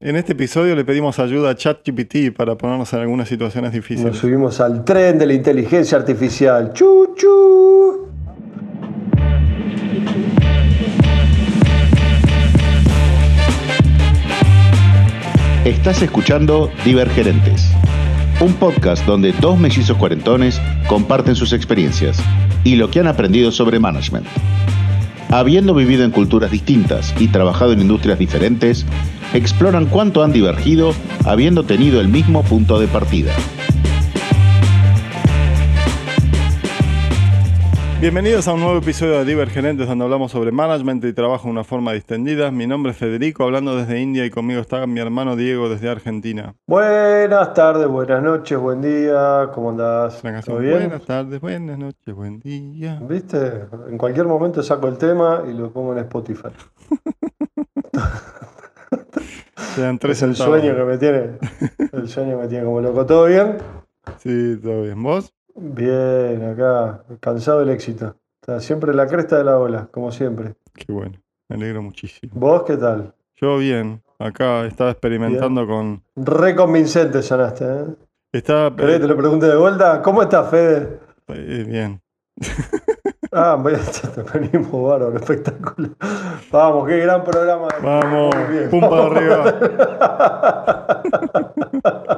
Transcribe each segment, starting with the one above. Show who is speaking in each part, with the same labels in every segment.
Speaker 1: En este episodio le pedimos ayuda a ChatGPT para ponernos en algunas situaciones difíciles.
Speaker 2: Nos subimos al tren de la inteligencia artificial. ¡Chu, chu!
Speaker 3: Estás escuchando Divergerentes, un podcast donde dos mellizos cuarentones comparten sus experiencias y lo que han aprendido sobre management. Habiendo vivido en culturas distintas y trabajado en industrias diferentes, exploran cuánto han divergido habiendo tenido el mismo punto de partida.
Speaker 1: Bienvenidos a un nuevo episodio de Divergerentes donde hablamos sobre management y trabajo de una forma distendida. Mi nombre es Federico, hablando desde India y conmigo está mi hermano Diego desde Argentina.
Speaker 2: Buenas tardes, buenas noches, buen día, ¿cómo andás? ¿Todo bien?
Speaker 1: Buenas tardes, buenas noches, buen día.
Speaker 2: ¿Viste? En cualquier momento saco el tema y lo pongo en Spotify.
Speaker 1: Te dan tres
Speaker 2: Es el sueño que me tiene. El sueño que me tiene como loco. ¿Todo bien?
Speaker 1: Sí, todo bien. ¿Vos?
Speaker 2: Bien, acá, cansado del éxito. Está siempre en la cresta de la ola, como siempre.
Speaker 1: Qué bueno, me alegro muchísimo.
Speaker 2: ¿Vos qué tal?
Speaker 1: Yo bien, acá estaba experimentando con...
Speaker 2: Re convincente sonaste, ¿eh?
Speaker 1: Estaba...
Speaker 2: ¿Querés que te lo pregunte de vuelta? ¿Cómo estás, Fede?
Speaker 1: eh, bien.
Speaker 2: Ah, voy a te venimos bárbaro, espectacular. Vamos, qué gran programa.
Speaker 1: Vamos,
Speaker 2: Muy bien.
Speaker 1: pum para arriba.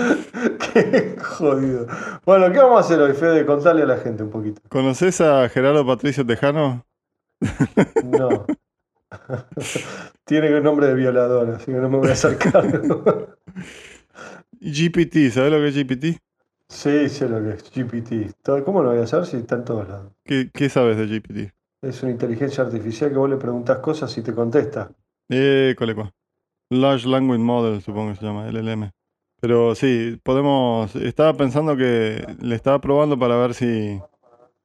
Speaker 2: qué jodido. Bueno, ¿qué vamos a hacer hoy, Fede? Contale a la gente un poquito.
Speaker 1: ¿Conoces a Gerardo Patricio Tejano?
Speaker 2: No. Tiene un nombre de violador, así que no me voy a acercar.
Speaker 1: GPT, ¿sabes lo que es GPT?
Speaker 2: sí, sé lo que es GPT. ¿Cómo lo voy a hacer si está en todos lados?
Speaker 1: ¿Qué, qué sabes de GPT?
Speaker 2: Es una inteligencia artificial que vos le preguntás cosas y te contesta.
Speaker 1: Eh, colecua. Large Language Model, supongo que se llama, LLM. Pero sí, podemos. Estaba pensando que le estaba probando para ver si,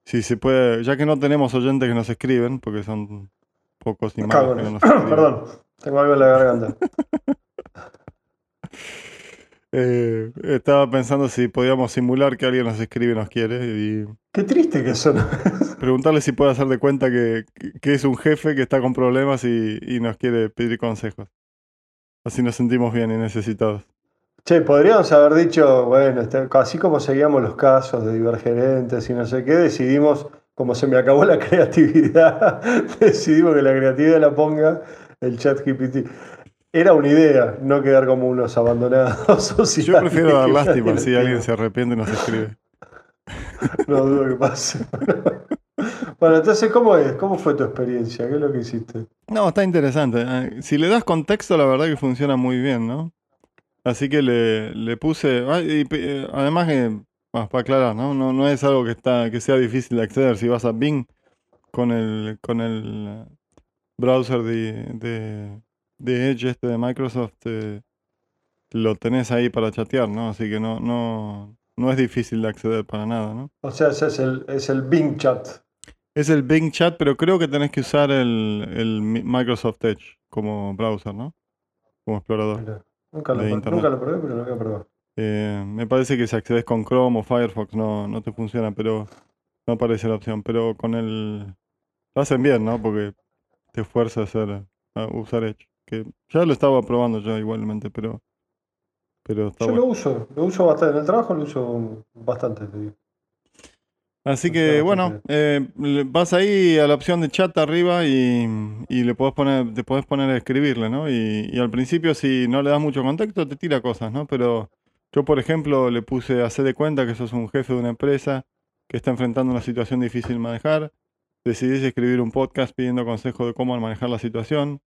Speaker 1: si se puede. Ya que no tenemos oyentes que nos escriben, porque son pocos y malos que no
Speaker 2: Cagones.
Speaker 1: nos escriben.
Speaker 2: Perdón, tengo algo en la garganta.
Speaker 1: eh, estaba pensando si podíamos simular que alguien nos escribe y nos quiere y
Speaker 2: Qué triste que son.
Speaker 1: preguntarle si puede hacer de cuenta que, que es un jefe que está con problemas y, y nos quiere pedir consejos. Así nos sentimos bien y necesitados.
Speaker 2: Che, podríamos haber dicho, bueno, este- así como seguíamos los casos de divergerentes y no sé qué, decidimos, como se me acabó la creatividad, decidimos que la creatividad la ponga el chat GPT. Era una idea, no quedar como unos abandonados.
Speaker 1: Yo prefiero dar lástima si alguien se arrepiente y nos escribe.
Speaker 2: No dudo que pase. Bueno, entonces, ¿cómo es? ¿Cómo fue tu experiencia? ¿Qué es lo que hiciste?
Speaker 1: No, está interesante. Eh, Si le das contexto, la verdad que funciona muy bien, ¿no? Así que le, le puse. ah, y, eh, además, que, ah, para aclarar, ¿no? ¿no? No es algo que, está, que sea difícil de acceder. Si vas a Bing con el, con el browser de, de, de Edge este de Microsoft, eh, lo tenés ahí para chatear, ¿no? Así que no, no, no es difícil de acceder para nada, ¿no?
Speaker 2: O sea, ese es el, es el Bing Chat.
Speaker 1: Es el Bing Chat, pero creo que tenés que usar el, el Mi- Microsoft Edge como browser, ¿no? Como explorador.
Speaker 2: Mirá, Nunca lo, nunca lo probé, pero lo voy a probar.
Speaker 1: Eh, me parece que si accedes con Chrome o Firefox no, no te funciona, pero no aparece la opción. Pero con el... Lo hacen bien, ¿no? Porque te fuerza a, hacer, a usar Edge. Que ya lo estaba probando yo igualmente, pero... Pero está
Speaker 2: Yo
Speaker 1: bueno.
Speaker 2: lo uso, lo uso bastante. En el trabajo lo uso bastante, te digo.
Speaker 1: Así que bueno, eh, vas ahí a la opción de chat arriba y, y le podés poner, te podés poner a escribirle, ¿no? Y, y al principio si no le das mucho contexto te tira cosas, ¿no? Pero yo por ejemplo le puse hacer de cuenta que sos un jefe de una empresa que está enfrentando una situación difícil de manejar, decidís escribir un podcast pidiendo consejo de cómo manejar la situación,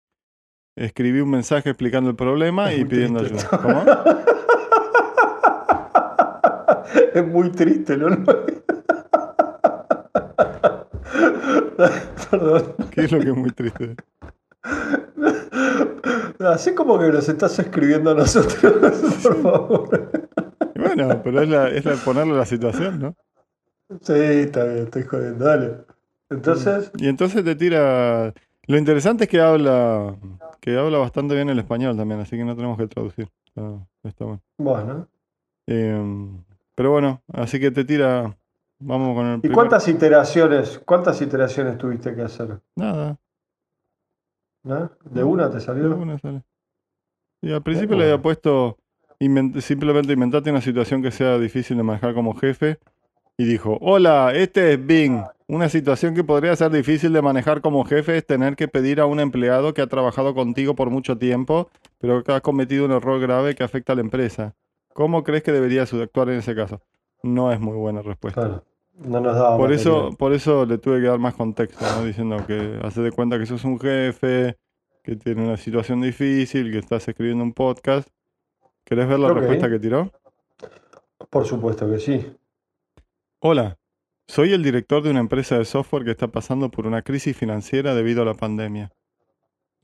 Speaker 1: escribí un mensaje explicando el problema
Speaker 2: Es
Speaker 1: y pidiendo
Speaker 2: triste
Speaker 1: ayuda. ¿Cómo?
Speaker 2: Es muy triste, ¿no? Perdón.
Speaker 1: ¿Qué es lo que es muy triste?
Speaker 2: Así como que nos estás escribiendo a nosotros, por favor.
Speaker 1: Y bueno, pero es, la, es la ponerle la situación, ¿no?
Speaker 2: Sí, está bien, estoy jodiendo, dale. Entonces,
Speaker 1: Y entonces te tira. Lo interesante es que habla, que habla bastante bien el español también, así que no tenemos que traducir. Está, está bueno.
Speaker 2: bueno.
Speaker 1: Em, pero bueno, así que te tira. Vamos con el
Speaker 2: ¿Y
Speaker 1: primer-
Speaker 2: cuántas iteraciones, cuántas iteraciones tuviste que hacer?
Speaker 1: Nada.
Speaker 2: ¿No? ¿De una te
Speaker 1: de
Speaker 2: salió?
Speaker 1: una sale. Y al principio le había puesto invent- simplemente inventate una situación que sea difícil de manejar como jefe. Y dijo, hola, este es Bing. Una situación que podría ser difícil de manejar como jefe es tener que pedir a un empleado que ha trabajado contigo por mucho tiempo, pero que ha cometido un error grave que afecta a la empresa. ¿Cómo crees que deberías actuar en ese caso? No es muy buena respuesta.
Speaker 2: Claro. No nos daba
Speaker 1: Por eso, por eso le tuve que dar más contexto, ¿no? Diciendo que hace de cuenta que sos un jefe, que tiene una situación difícil, que estás escribiendo un podcast. ¿Querés ver la respuesta que tiró?
Speaker 2: Por supuesto que sí.
Speaker 1: Hola, soy el director de una empresa de software que está pasando por una crisis financiera debido a la pandemia.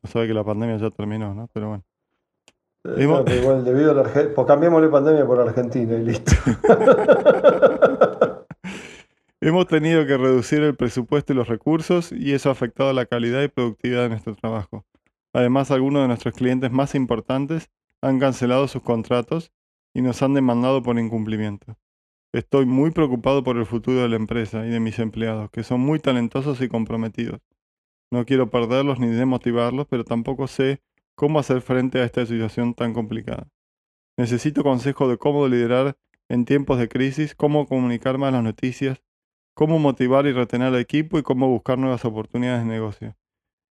Speaker 1: No sabe que la pandemia ya terminó, ¿no? Pero bueno.
Speaker 2: Eh,
Speaker 1: Hemos-
Speaker 2: no, pero igual, debido a la pues cambiémosle pandemia por Argentina y listo.
Speaker 1: Hemos tenido que reducir el presupuesto y los recursos y eso ha afectado la calidad y productividad de nuestro trabajo. Además, algunos de nuestros clientes más importantes han cancelado sus contratos y nos han demandado por incumplimiento. Estoy muy preocupado por el futuro de la empresa y de mis empleados, que son muy talentosos y comprometidos. No quiero perderlos ni desmotivarlos, pero tampoco sé cómo hacer frente a esta situación tan complicada. Necesito consejo de cómo liderar en tiempos de crisis, cómo comunicar más las noticias, cómo motivar y retener al equipo y cómo buscar nuevas oportunidades de negocio.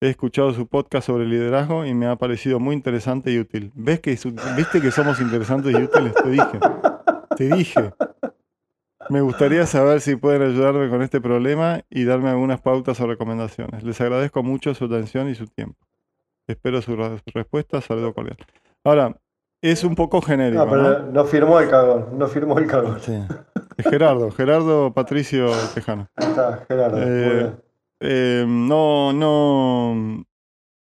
Speaker 1: He escuchado su podcast sobre liderazgo y me ha parecido muy interesante y útil. ¿Ves que, ¿Viste que somos interesantes y útiles? Te dije. Te dije. Me gustaría saber si pueden ayudarme con este problema y darme algunas pautas o recomendaciones. Les agradezco mucho su atención y su tiempo. Espero su re- respuesta. Saludo cordial. Ahora, es un poco genérico,
Speaker 2: No, pero
Speaker 1: ¿no?
Speaker 2: no firmó el cagón, no firmó el cagón.
Speaker 1: Sí. Gerardo, Gerardo Patricio Tejano.
Speaker 2: Ahí Está, Gerardo.
Speaker 1: Eh. Eh, no, no.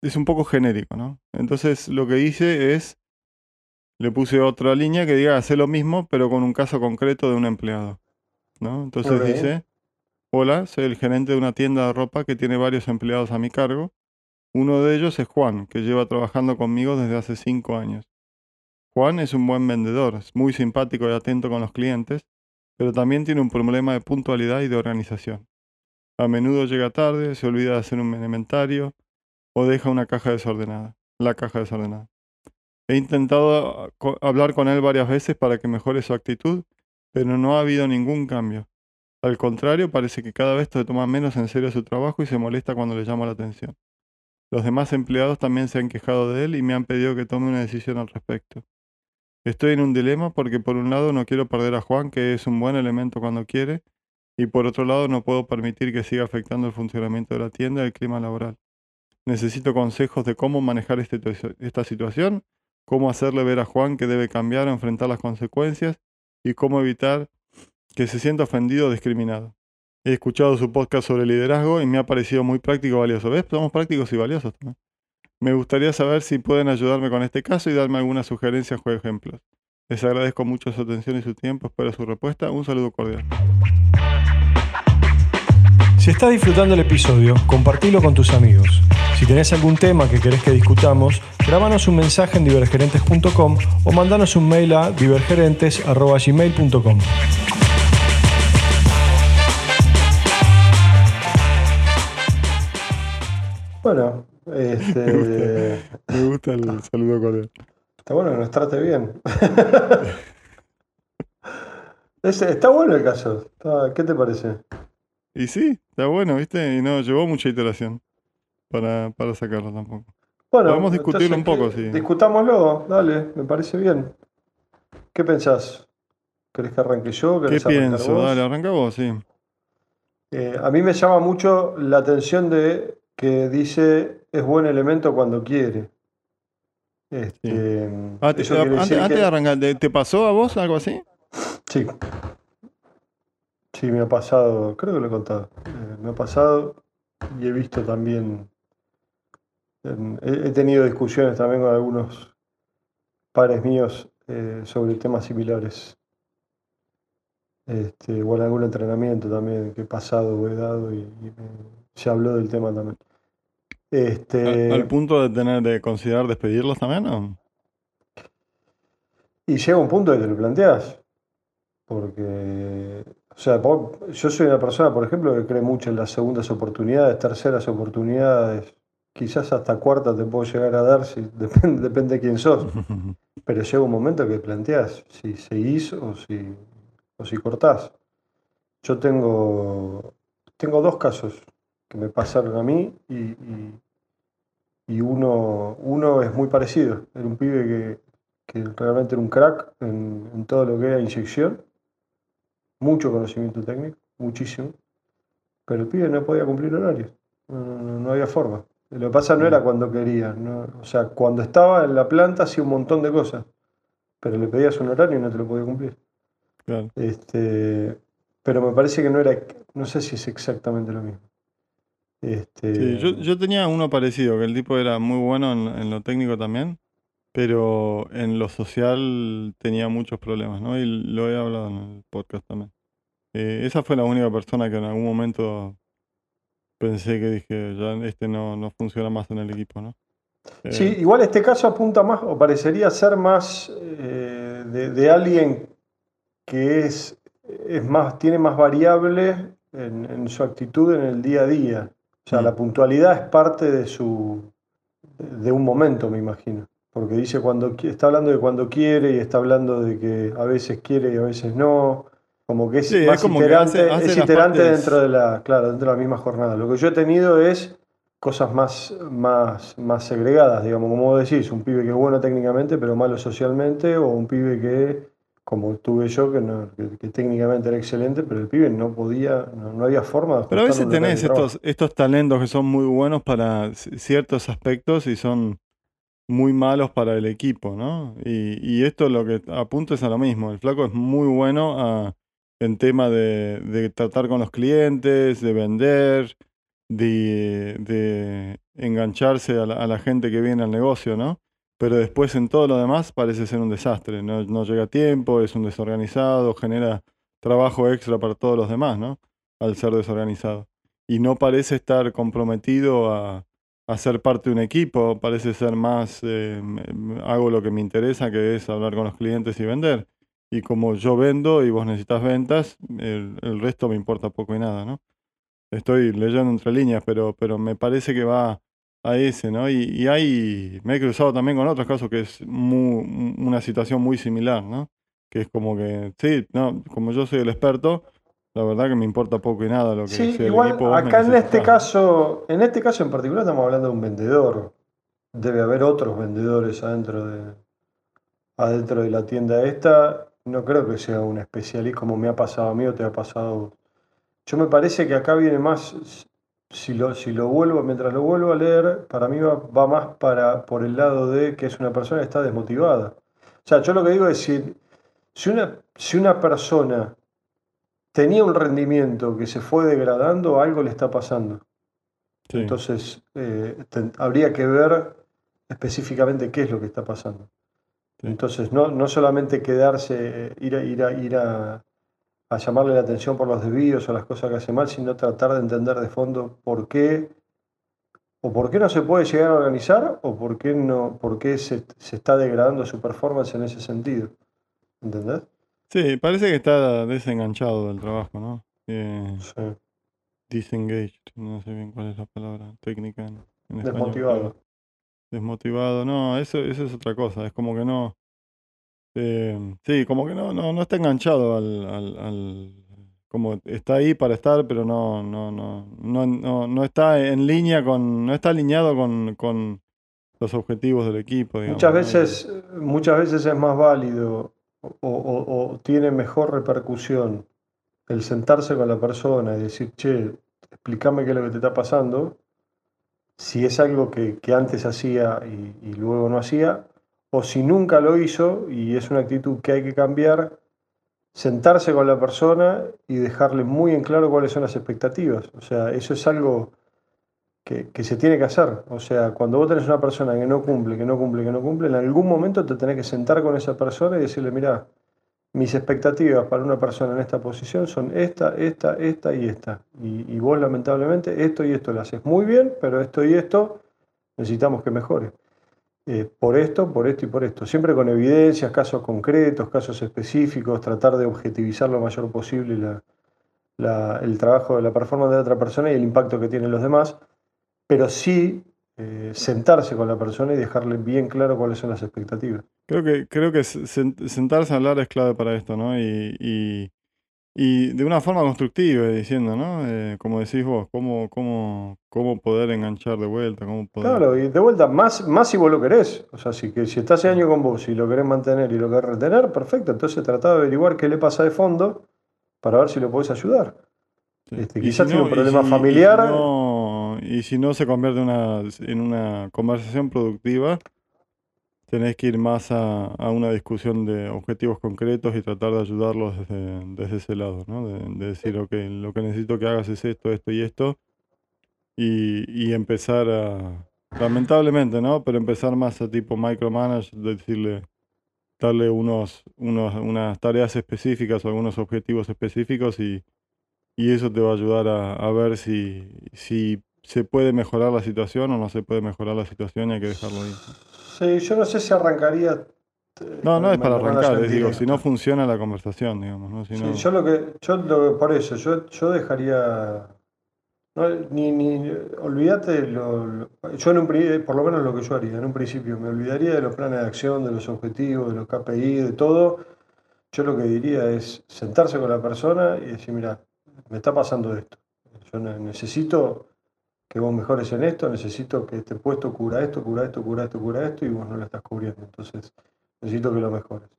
Speaker 1: Es un poco genérico, ¿no? Entonces lo que hice es. Le puse otra línea que diga hacer lo mismo, pero con un caso concreto de un empleado. ¿No? Entonces dice: Hola, soy el gerente de una tienda de ropa que tiene varios empleados a mi cargo. Uno de ellos es Juan, que lleva trabajando conmigo desde hace cinco años. Juan es un buen vendedor, es muy simpático y atento con los clientes, pero también tiene un problema de puntualidad y de organización. A menudo llega tarde, se olvida de hacer un inventario o deja una caja desordenada, la caja desordenada. He intentado ah, hablar con él varias veces para que mejore su actitud, pero no ha habido ningún cambio. Al contrario, parece que cada vez se toma menos en serio su trabajo y se molesta cuando le llamo la atención. Los demás empleados también se han quejado de él y me han pedido que tome una decisión al respecto. Estoy en un dilema porque por un lado no quiero perder a Juan, que es un buen elemento cuando quiere, y por otro lado no puedo permitir que siga afectando el funcionamiento de la tienda y el clima laboral. Necesito consejos de cómo manejar este- esta situación, cómo hacerle ver a Juan que debe cambiar o enfrentar las consecuencias y cómo evitar que se sienta ofendido o discriminado. He escuchado su podcast sobre liderazgo y me ha parecido muy práctico y valioso. ¿Ves? Somos prácticos y valiosos también. Me gustaría saber si pueden ayudarme con este caso y darme algunas sugerencias o ejemplos. Les agradezco mucho su atención y su tiempo. Espero su respuesta. Un saludo cordial.
Speaker 4: Si estás disfrutando el episodio, compartilo con tus amigos. Si tenés algún tema que querés que discutamos, grabanos un mensaje en divergerentes.com o mandanos un mail a divergerentes.gmail.com.
Speaker 2: Bueno, este,
Speaker 1: Me gusta el saludo cordial.
Speaker 2: está bueno que nos trate bien. Está bueno el caso. Está- ¿Qué te parece?
Speaker 1: Y sí, está bueno, ¿viste? Y no llevó mucha iteración para, para sacarlo tampoco.
Speaker 2: Bueno,
Speaker 1: Podemos discutirlo un poco,
Speaker 2: ¿qué-
Speaker 1: sí.
Speaker 2: Discutámoslo, dale, me parece bien. ¿Qué pensás? ¿Querés que arranque yo?
Speaker 1: ¿Qué
Speaker 2: ¿Querés arrancar
Speaker 1: pienso?
Speaker 2: vos?
Speaker 1: Dale, arranca vos, sí.
Speaker 2: Eh, a mí me llama mucho la atención de que dice es buen elemento cuando quiere. Este,
Speaker 1: Ah, antes, antes de arrancar, ¿te, te pasó a vos algo así?
Speaker 2: Sí. Sí, me ha pasado, creo que lo he contado. Eh, me ha pasado y he visto también. en- he, he tenido discusiones también con algunos pares míos eh, sobre temas similares. Este, o en algún entrenamiento también que he pasado o he dado y, y me- se habló del tema también. Este,
Speaker 1: ¿Al, al punto de tener de considerar despedirlos también? ¿o?
Speaker 2: Y llega un punto que te lo planteas. Porque, o sea, yo soy una persona, por ejemplo, que cree mucho en las segundas oportunidades, terceras oportunidades. quizás hasta cuarta te puedo llegar a dar, si, depende, depende de quién sos. Pero llega un momento que planteas si seguís o si, o si cortás. Yo tengo, tengo dos casos que me pasaron a mí y, y, uno, uno es muy parecido. Era un pibe que, que realmente era un crack en, en todo lo que era inyección, mucho conocimiento técnico, muchísimo, pero el pibe no podía cumplir horarios, no, no, había forma. Lo que pasa no era cuando quería, o sea, cuando estaba en la planta hacía un montón de cosas, pero le pedías un horario y no te lo podía cumplir. Este, pero me parece que no era, no sé si es exactamente lo mismo.
Speaker 1: Este... Sí, yo, tenía uno parecido, que el tipo era muy bueno en, lo técnico también, pero en lo social tenía muchos problemas, ¿no? Y lo he hablado en el podcast también. Eh, esa fue la única persona que en algún momento pensé que dije, ya este no, no funciona más en el equipo, ¿no?
Speaker 2: sí, eh, igual este caso apunta más, o parecería ser más eh, de, alguien que es, es más, tiene más variables en, su actitud en el día a día. O sea, la mm. puntualidad es parte de su de un momento, me imagino. Porque dice cuando está hablando de cuando quiere y está hablando de que a veces quiere y a veces no. Como que es más iterante, es iterante dentro de la, claro, dentro de la misma jornada. Lo que yo he tenido es cosas más, más, más segregadas, digamos, como vos decís, un pibe que es bueno técnicamente pero malo socialmente, o un pibe que, como tuve yo, que, no, que, técnicamente era excelente, pero el pibe no podía, no, había forma de
Speaker 1: Pero a veces tenés estos, estos talentos que son muy buenos para ciertos aspectos y son muy malos para el equipo, ¿no? Y, y esto lo que apunta es a lo mismo. El flaco es muy bueno a en tema de, tratar con los clientes, de vender, de, engancharse a la, gente que viene al negocio, ¿no? Pero después en todo lo demás parece ser un desastre, no, llega a tiempo, es un desorganizado, genera trabajo extra para todos los demás, ¿no? Al ser desorganizado. Y no parece estar comprometido a, ser parte de un equipo, parece ser más, eh, hago lo que me interesa, que es hablar con los clientes y vender y como yo vendo y vos necesitas ventas, el, resto me importa poco y nada, ¿no? Estoy leyendo entre líneas, pero, pero me parece que va a ese, ¿no? Y, y hay, me he cruzado también con otros casos que es una situación muy similar, ¿no? Que es como que, sí, no, como yo soy el experto, la verdad que me importa poco y nada lo que
Speaker 2: sí, igual, el equipo. Acá en este caso, en este caso en particular estamos hablando de un vendedor. Debe haber otros vendedores adentro de, adentro de la tienda esta no creo que sea un especialista como me ha pasado a mí o te ha pasado. Yo me parece que acá viene más, si lo, si lo vuelvo, mientras lo vuelvo a leer, para mí va, más para, por el lado de que es una persona que está desmotivada. O sea, yo lo que digo es, si, si, una, si una persona tenía un rendimiento que se fue degradando, algo le está pasando. Entonces, eh, habría que ver específicamente qué es lo que está pasando. Entonces, no, no solamente quedarse, ir, a, ir, a, ir a, llamarle la atención por los desvíos o las cosas que hace mal, sino tratar de entender de fondo por qué o por qué no se puede llegar a organizar o por qué, no, por qué se, está degradando su performance en ese sentido. ¿Entendés?
Speaker 1: Sí, parece que está desenganchado del trabajo, ¿no? Eh, sí. Disengaged, no sé bien cuál es la palabra técnica en,
Speaker 2: Desmotivado
Speaker 1: desmotivado, no, eso, eso es otra cosa, es como que no, eh, sí, como que no, no, no está enganchado al, al, como está ahí para estar, pero no, no, no, no, no, está en línea con, no está alineado con, con los objetivos del equipo.
Speaker 2: muchas veces, muchas veces es más válido o, o, tiene mejor repercusión el sentarse con la persona y decir, che, explícame qué es lo que te está pasando, si es algo que, antes hacía y, luego no hacía, o si nunca lo hizo y es una actitud que hay que cambiar, sentarse con la persona y dejarle muy en claro cuáles son las expectativas. O sea, eso es algo que, se tiene que hacer. O sea, cuando vos tenés una persona que no cumple, que no cumple, que no cumple, en algún momento te tenés que sentar con esa persona y decirle, mira, mis expectativas para una persona en esta posición son esta, esta, esta y esta. Y, vos lamentablemente esto y esto lo haces muy bien, pero esto y esto necesitamos que mejore. Eh, por esto, por esto y por esto. Siempre con evidencias, casos concretos, casos específicos, tratar de objetivizar lo mayor posible el trabajo la performance de otra persona y el impacto que tienen los demás, pero sí eh, sentarse con la persona y dejarle bien claro cuáles son las expectativas.
Speaker 1: Creo que, creo que sentarse a hablar es clave para esto, ¿no? Y, y, de una forma constructiva, diciendo, ¿no? Eh, como decís vos, cómo, cómo, cómo poder enganchar de vuelta, cómo poder...
Speaker 2: Claro, y de vuelta, más, más si vos lo querés. O sea, si, que, si estás ese año con vos y lo querés mantener y lo querés retener, perfecto. Entonces trata de averiguar qué le pasa de fondo para ver si lo podés ayudar. Este, quizás tiene un problema familiar
Speaker 1: y si no se convierte una, en una conversación productiva, tenés que ir más a, una discusión de objetivos concretos y tratar de ayudarlos desde, ese lado, ¿no? De, decir, ok, lo que necesito que hagas es esto, esto y esto, y, empezar a, lamentablemente, ¿no? Pero empezar más a tipo micromanage, decirle, darle unos, unos, unas tareas específicas o algunos objetivos específicos y, y eso te va a ayudar a, a ver si, si se puede mejorar la situación o no se puede mejorar la situación y hay que dejarlo ahí.
Speaker 2: Sí, yo no sé si arrancaría.
Speaker 1: Eh, no, no es para arrancar, les digo, si no funciona la conversación, digamos. ¿no?
Speaker 2: sí, yo lo que, yo por eso, yo, yo dejaría. ni, ni, olvídate, lo, yo en un, por lo menos lo que yo haría, en un principio, me olvidaría de los planes de acción, de los objetivos, de los KPI, de todo. Yo lo que diría es sentarse con la persona y decir, mira, me está pasando esto. Yo necesito que vos mejores en esto, necesito que este puesto cura esto, cura esto, cura esto, cura esto, y vos no lo estás cubriendo. Entonces, necesito que lo mejores.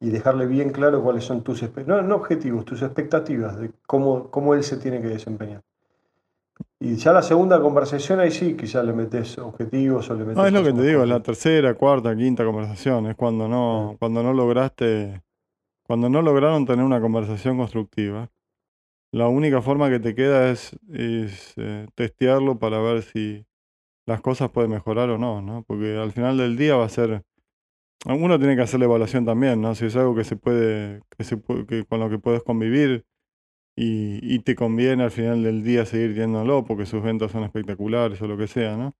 Speaker 2: Y dejarle bien claro cuáles son tus no, no objetivos, tus expectativas de cómo, cómo él se tiene que desempeñar. Y ya la segunda conversación, ahí sí, quizás le metes objetivos o le metes.
Speaker 1: No, es lo que te digo, es la tercera, cuarta, quinta conversación. Es cuando no, cuando no lograste, cuando no lograron tener una conversación constructiva la única forma que te queda es, eh, testearlo para ver si las cosas pueden mejorar o no, ¿no? Porque al final del día va a ser... Uno tiene que hacer la evaluación también, ¿no? Si es algo que se puede, que se que con lo que puedes convivir y, te conviene al final del día seguir yéndolo porque sus ventas son espectaculares o lo que sea, ¿no?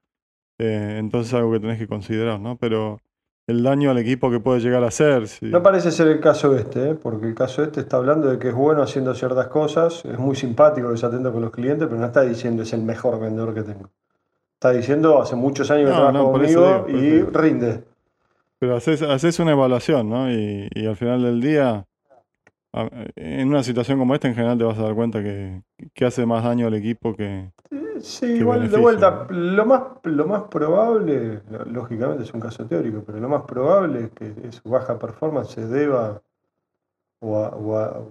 Speaker 1: Eh, entonces es algo que tenés que considerar, ¿no? Pero el daño al equipo que puede llegar a hacer.
Speaker 2: No parece ser el caso este, ¿eh? porque el caso este está hablando de que es bueno haciendo ciertas cosas, es muy simpático, es atento con los clientes, pero no está diciendo es el mejor vendedor que tengo. Está diciendo hace muchos años que trabaja conmigo y rinde.
Speaker 1: Pero haces, una evaluación, ¿no? Y, al final del día, en una situación como esta, en general te vas a dar cuenta que, que hace más daño al equipo que,
Speaker 2: Sí, igual de vuelta, lo más, lo más probable, lógicamente es un caso teórico, pero lo más probable es que su baja performance se deba o,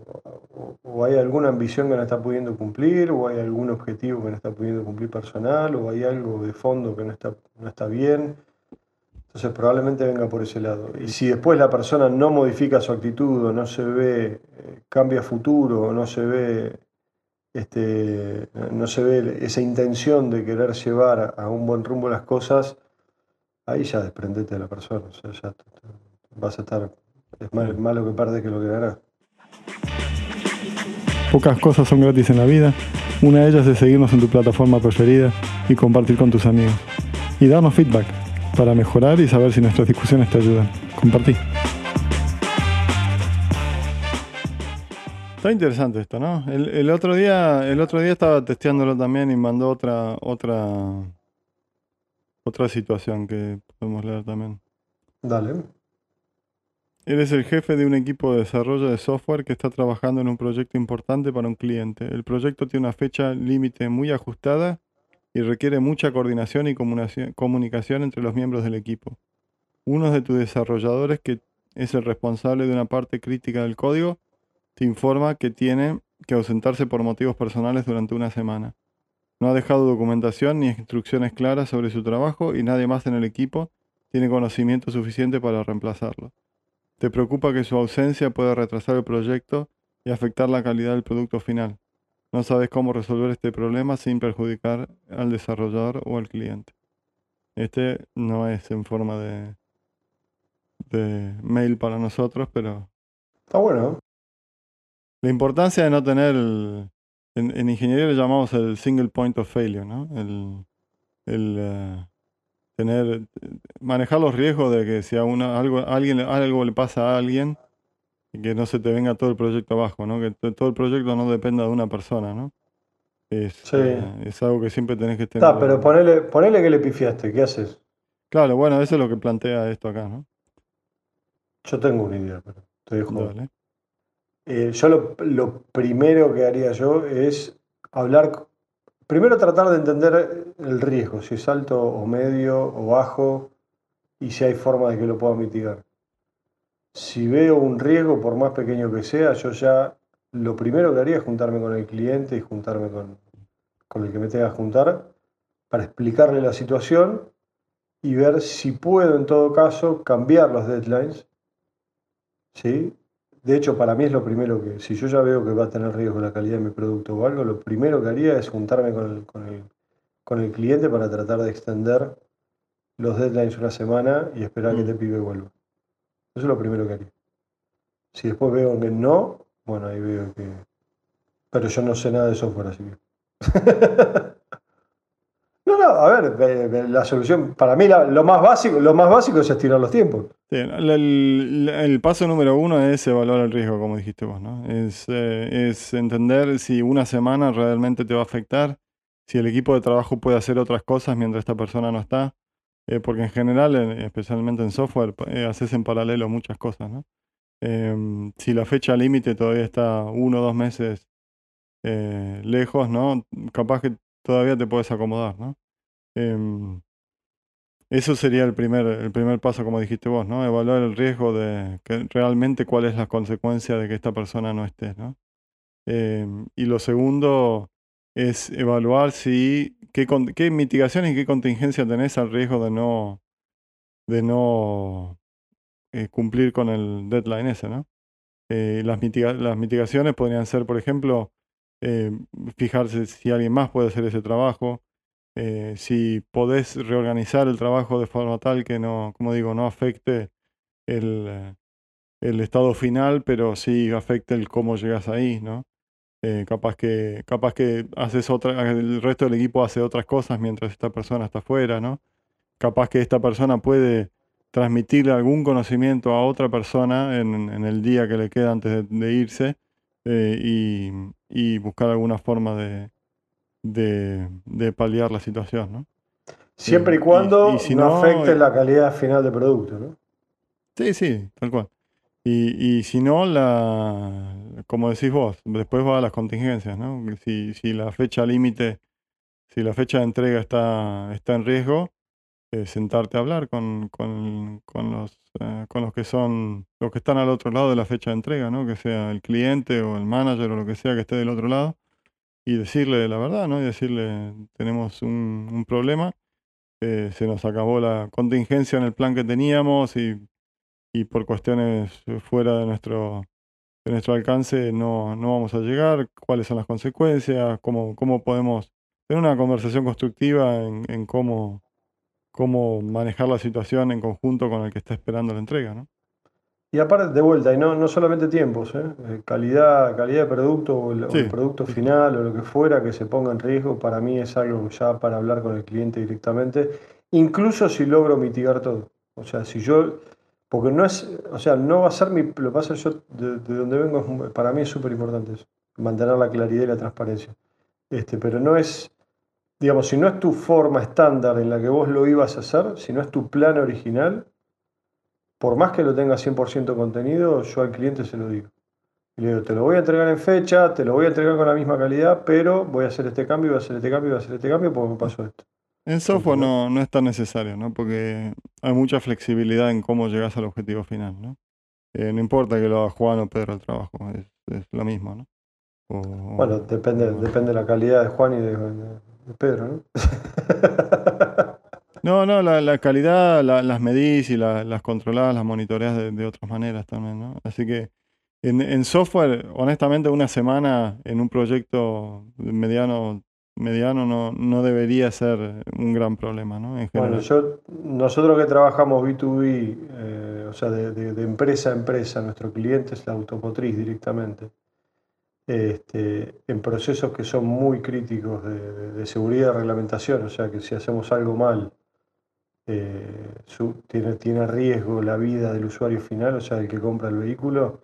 Speaker 2: o, hay alguna ambición que no está pudiendo cumplir, o hay algún objetivo que no está pudiendo cumplir personal, o hay algo de fondo que no está, no está bien. Entonces probablemente venga por ese lado. Y si después la persona no modifica su actitud, o no se ve, eh, cambia futuro, o no se ve este, no se ve esa intención de querer llevar a un buen rumbo las cosas, ahí ya desprendete de la persona. O sea, ya vas a estar. Es malo que perder que lo que.
Speaker 1: Pocas cosas son gratis en la vida. Una de ellas es seguirnos en tu plataforma preferida y compartir con tus amigos. Y darnos feedback para mejorar y saber si nuestras discusiones te ayudan. Compartí. Está interesante esto, ¿no? El, otro día, el otro día estaba testeándolo también y mandó otra, otra, otra situación que podemos leer también.
Speaker 2: Dale.
Speaker 1: Eres el jefe de un equipo de desarrollo de software que está trabajando en un proyecto importante para un cliente. El proyecto tiene una fecha límite muy ajustada y requiere mucha coordinación y comunicación entre los miembros del equipo. Uno de tus desarrolladores, que es el responsable de una parte crítica del código, te informa que tiene que ausentarse por motivos personales durante una semana. No ha dejado documentación ni instrucciones claras sobre su trabajo y nadie más en el equipo tiene conocimiento suficiente para reemplazarlo. Te preocupa que su ausencia pueda retrasar el proyecto y afectar la calidad del producto final. No sabes cómo resolver este problema sin perjudicar al desarrollador o al cliente. Este no es en forma de, de mail para nosotros, pero...
Speaker 2: Está bueno.
Speaker 1: La importancia de no tener, en, ingeniería le llamamos el single point of failure, ¿no? El, eh, tener, manejar los riesgos de que si a una, algo, alguien, algo le pasa a alguien, y que no se te venga todo el proyecto abajo, ¿no? Que todo el proyecto no dependa de una persona, ¿no? Es,
Speaker 2: Sí.
Speaker 1: eh, es algo que siempre tenés que tener.
Speaker 2: Está, pero ponele, ponele que le pifiaste, ¿qué haces?
Speaker 1: Claro, bueno, eso es lo que plantea esto acá, ¿no?
Speaker 2: Yo tengo una idea, pero te dejo.
Speaker 1: Dale.
Speaker 2: Eh, yo lo, primero que haría yo es hablar, primero tratar de entender el riesgo, si es alto o medio o bajo y si hay forma de que lo pueda mitigar. Si veo un riesgo, por más pequeño que sea, yo ya lo primero que haría es juntarme con el cliente y juntarme con, con el que me tenga que juntar para explicarle la situación y ver si puedo en todo caso cambiar los deadlines. ¿sí? De hecho, para mí es lo primero que, si yo ya veo que va a tener riesgo la calidad de mi producto o algo, lo primero que haría es juntarme con el, con el, con el cliente para tratar de extender los deadlines una semana y esperar que
Speaker 1: Mm.
Speaker 2: este pibe vuelva. Eso es lo primero que haría. Si después veo que no, bueno, ahí veo que... Pero yo no sé nada de software, así que... No, no, a ver, eh, eh, la solución, para mí lo más básico, lo más básico es estirar los tiempos.
Speaker 1: El, paso número uno es evaluar el riesgo, como dijiste vos, ¿no? Es, eh, es entender si una semana realmente te va a afectar, si el equipo de trabajo puede hacer otras cosas mientras esta persona no está, porque en general, en- especialmente en software, haces en paralelo muchas cosas, ¿no? Em, si la fecha límite todavía está uno o dos meses lejos, ¿no? Capaz que todavía te puedes acomodar, ¿no? Em, eso sería el primer, el primer paso, como dijiste vos, ¿no? Evaluar el riesgo de que realmente cuál es la consecuencia de que esta persona no esté, ¿no? Em, y lo segundo es evaluar si qué, mitigaciones y qué contingencia tenés al riesgo de no, de no eh, cumplir con el deadline ese, ¿no? Eh, las, mitiga- las mitigaciones podrían ser, por ejemplo, eh, fijarse si alguien más puede hacer ese trabajo, eh, si podés reorganizar el trabajo de forma tal que no, como digo, no afecte el, eh, el estado final, pero sí afecte el cómo llegas ahí, ¿no? Capaz que, capaz que haces otra, el resto del equipo hace otras cosas mientras esta persona está afuera, ¿no? Capaz que esta persona puede transmitirle algún conocimiento a otra persona en, el día que le queda antes de irse eh, y, y buscar alguna forma de, de, de paliar la situación, ¿no?
Speaker 2: Siempre y
Speaker 1: y-
Speaker 2: cuando
Speaker 1: y si
Speaker 2: no,
Speaker 1: no,
Speaker 2: afecte
Speaker 1: eh,
Speaker 2: la calidad final del producto, ¿no?
Speaker 1: Sí, sí, tal cual. Y, y si no, la, como decís vos, después va a las contingencias, ¿no? Si, si la fecha límite, si la fecha de entrega está, está en riesgo, eh, sentarte a hablar con, con, con los, eh, con los que son, los que están al otro lado de la fecha de entrega, ¿no? Que sea el cliente o el manager o lo que sea que esté del otro lado, y decirle la verdad, ¿no? Y decirle, tenemos un, un problema, eh, se nos acabó la contingencia en el plan que teníamos y y por cuestiones fuera de nuestro, de nuestro alcance no, no vamos a llegar, cuáles son las consecuencias, cómo, cómo podemos tener una conversación constructiva en, en cómo, cómo manejar la situación en conjunto con el que está esperando la entrega, ¿no?
Speaker 2: Y aparte, de vuelta, y no, no solamente tiempos, ¿eh? Eh, calidad, calidad de producto o el, o el
Speaker 1: Sí,
Speaker 2: producto final o lo que fuera que se ponga en riesgo, para mí es algo ya para hablar con el cliente directamente, incluso si logro mitigar todo. O sea, si yo, porque no es, o sea, no va a ser mi, lo que pasa yo de, de donde vengo, para mí es súper importante eso, mantener la claridad y la transparencia. Este, pero no es, digamos, si no es tu forma estándar en la que vos lo ibas a hacer, si no es tu plan original, por más que lo tenga 100% contenido, yo al cliente se lo digo. Y le digo, te lo voy a entregar en fecha, te lo voy a entregar con la misma calidad, pero voy a hacer este cambio, voy a hacer este cambio, voy a hacer este cambio porque me pasó esto.
Speaker 1: En software no, no es tan necesario, ¿no? Porque hay mucha flexibilidad en cómo llegas al objetivo final, ¿no? Eh, no importa que lo haga Juan o Pedro el trabajo, es, es lo mismo, ¿no? O-
Speaker 2: Bueno, depende,
Speaker 1: o-
Speaker 2: depende de la calidad de Juan y de Pedro, ¿no?
Speaker 1: No, no, la, la calidad la- las medís y la- las controlás, las monitoreás de, de otras maneras también, ¿no? Así que en, en software, honestamente, una semana en un proyecto mediano, mediano no, no debería ser un gran problema, ¿no? En
Speaker 2: Bueno, yo, nosotros que trabajamos B2B, eh, o sea, de, de- de empresa a empresa, nuestro cliente es la automotriz directamente, este, en procesos que son muy críticos de, de- de seguridad y reglamentación, o sea, que si hacemos algo mal, eh, su- tiene, tiene riesgo la vida del usuario final, o sea, el que compra el vehículo,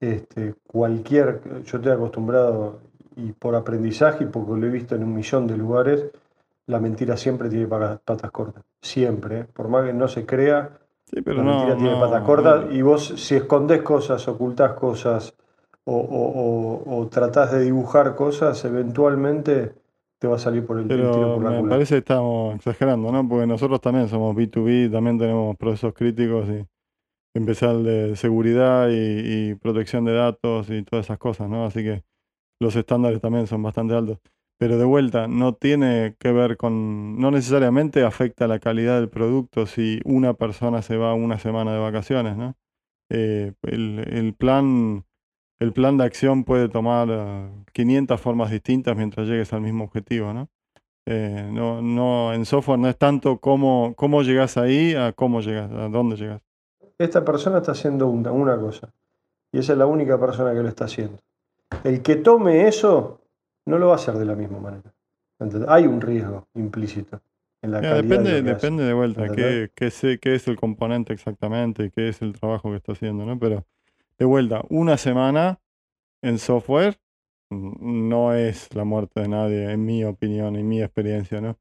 Speaker 2: este, cualquier, yo estoy acostumbrado, y por aprendizaje y porque lo he visto en un millón de lugares, la mentira siempre tiene pa- patas cortas. Siempre. ¿eh? Por más que no se crea,
Speaker 1: Sí, pero
Speaker 2: la
Speaker 1: no.
Speaker 2: mentira tiene patas cortas.
Speaker 1: no.
Speaker 2: Y vos, si escondés cosas, ocultás cosas o, o- o- o tratás de dibujar cosas, eventualmente te va a salir por el, tiro
Speaker 1: Pero
Speaker 2: por la
Speaker 1: me
Speaker 2: culata.
Speaker 1: parece que estamos exagerando, ¿no? Porque nosotros también somos B2B, también tenemos procesos críticos y empezar de seguridad y, y protección de datos y todas esas cosas, ¿no? Así que los estándares también son bastante altos. Pero de vuelta, no tiene que ver con, no necesariamente afecta la calidad del producto si una persona se va una semana de vacaciones, ¿no? Eh, el, el plan, el plan de acción puede tomar eh, 500 formas distintas mientras llegues al mismo objetivo, ¿no? Eh, no, no, en software no es tanto cómo, cómo llegas ahí a cómo llegas, a dónde llegas.
Speaker 2: Esta persona está haciendo una, una cosa. Y esa es la única persona que lo está haciendo. El que tome eso no lo va a hacer de la misma manera. ¿Entendés? Hay un riesgo implícito en la
Speaker 1: Mira,
Speaker 2: calidad
Speaker 1: depende,
Speaker 2: de hace.
Speaker 1: depende de vuelta, qué, qué, sé- qué es el componente exactamente y qué es el trabajo que está haciendo, ¿no? Pero de vuelta, una semana en software mm, no es la muerte de nadie, en mi opinión, en mi experiencia, ¿no?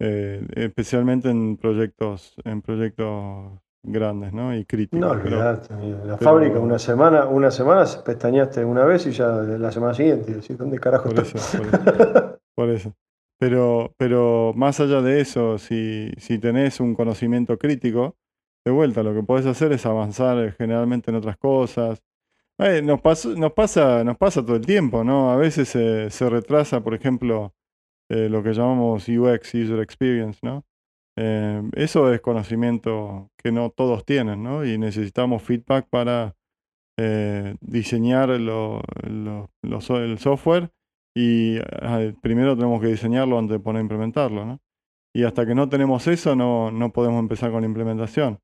Speaker 1: Eh, especialmente en proyectos, en proyectos grandes, ¿no? Y críticos.
Speaker 2: No
Speaker 1: pero-
Speaker 2: la
Speaker 1: pero-
Speaker 2: fábrica una semana, una semana pestañaste una vez y ya la semana siguiente, decís, ¿dónde carajo
Speaker 1: Por
Speaker 2: está?
Speaker 1: eso, por eso. Por eso. Pero, pero más allá de eso, si, si tenés un conocimiento crítico, de vuelta, lo que podés hacer es avanzar eh, generalmente en otras cosas. Eh, nos, pas- nos, pasa, nos pasa todo el tiempo, ¿no? A veces se- retrasa, por ejemplo, eh, lo que llamamos UX, User Experience, ¿no? Eso es conocimiento que no todos tienen, ¿no? Y necesitamos feedback para diseñar el software y primero tenemos que diseñarlo antes de poner a implementarlo, ¿no? Y hasta que no tenemos eso no, no podemos empezar con la implementación.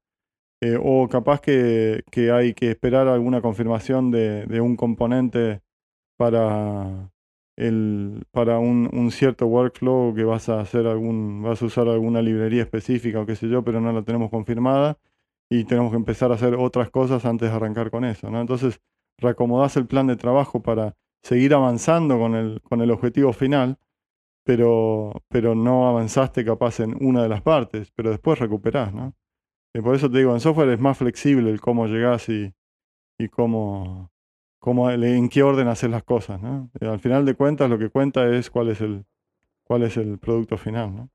Speaker 1: Eh, o capaz que, hay que esperar alguna confirmación de, un componente para, el, para un, un cierto workflow que vas a hacer algún, vas a usar alguna librería específica o qué sé yo, pero no la tenemos confirmada y tenemos que empezar a hacer otras cosas antes de arrancar con eso, ¿no? Entonces, reacomodás el plan de trabajo para seguir avanzando con el, con el objetivo final, pero, pero no avanzaste capaz en una de las partes, pero después recuperás, ¿no? Y por eso te digo, en software es más flexible el cómo llegás y, y cómo, cómo, en qué orden haces las cosas, ¿no? Y al final de cuentas lo que cuenta es cuál es el, cuál es el producto final, ¿no?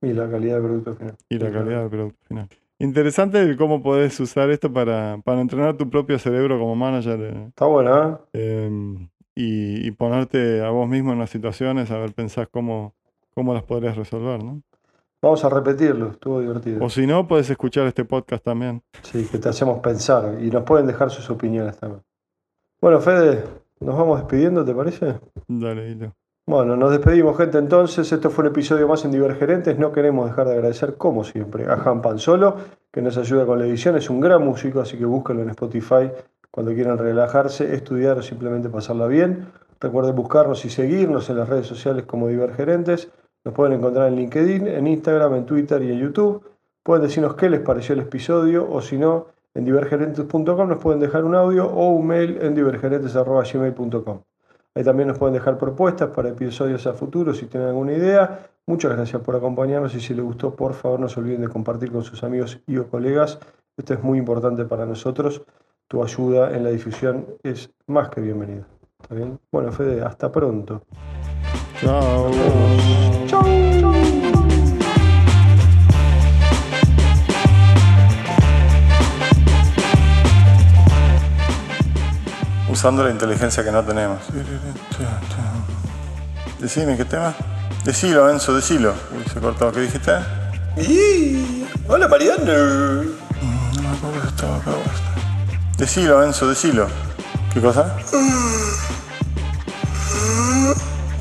Speaker 2: Y la calidad del producto final.
Speaker 1: y la calidad del producto final. Interesante el cómo podés usar esto para, para entrenar tu propio cerebro como manager eh,
Speaker 2: Está bueno, ¿eh?
Speaker 1: em, y, y ponerte a vos mismo en las situaciones, a ver, pensás cómo, cómo las podrías resolver, ¿no?
Speaker 2: Vamos a repetirlo, estuvo divertido.
Speaker 1: O si no, puedes escuchar este podcast también.
Speaker 2: Sí, que te hacemos pensar y nos pueden dejar sus opiniones también. Bueno, Fede, nos vamos despidiendo, ¿te parece?
Speaker 1: Dale, dilo.
Speaker 2: Bueno, nos despedimos, gente. Entonces, esto fue un episodio más en Divergerentes. No queremos dejar de agradecer, como siempre, a Han Panzolo, que nos ayuda con la edición. Es un gran músico, así que búsquenlo en Spotify cuando quieran relajarse, estudiar o simplemente pasarla bien. Recuerden buscarnos y seguirnos en las redes sociales como Divergerentes. Nos pueden encontrar en LinkedIn, en Instagram, en Twitter y en YouTube. Pueden decirnos qué les pareció el episodio o si no, en divergerentes.com nos pueden dejar un audio o un mail en divergerentes.gmail.com. Ahí también nos pueden dejar propuestas para episodios a futuro si tienen alguna idea. Muchas gracias por acompañarnos y si les gustó, por favor no se olviden de compartir con sus amigos y o colegas. Esto es muy importante para nosotros. Tu ayuda en la difusión es más que bienvenida. ¿Está? Bueno, Fede, hasta pronto.
Speaker 1: Chao. Usando la inteligencia que no tenemos. Decime, ¿qué tema? Decilo, Enzo, decilo. Uy, se cortó. ¿Qué dijiste?
Speaker 2: hola Mariano.
Speaker 1: No me acuerdo si estaba acá. Decilo, Enzo, decilo. ¿Qué cosa?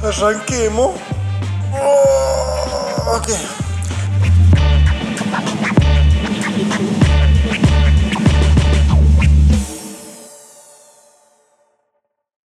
Speaker 1: Arranquemos. Oh, ok.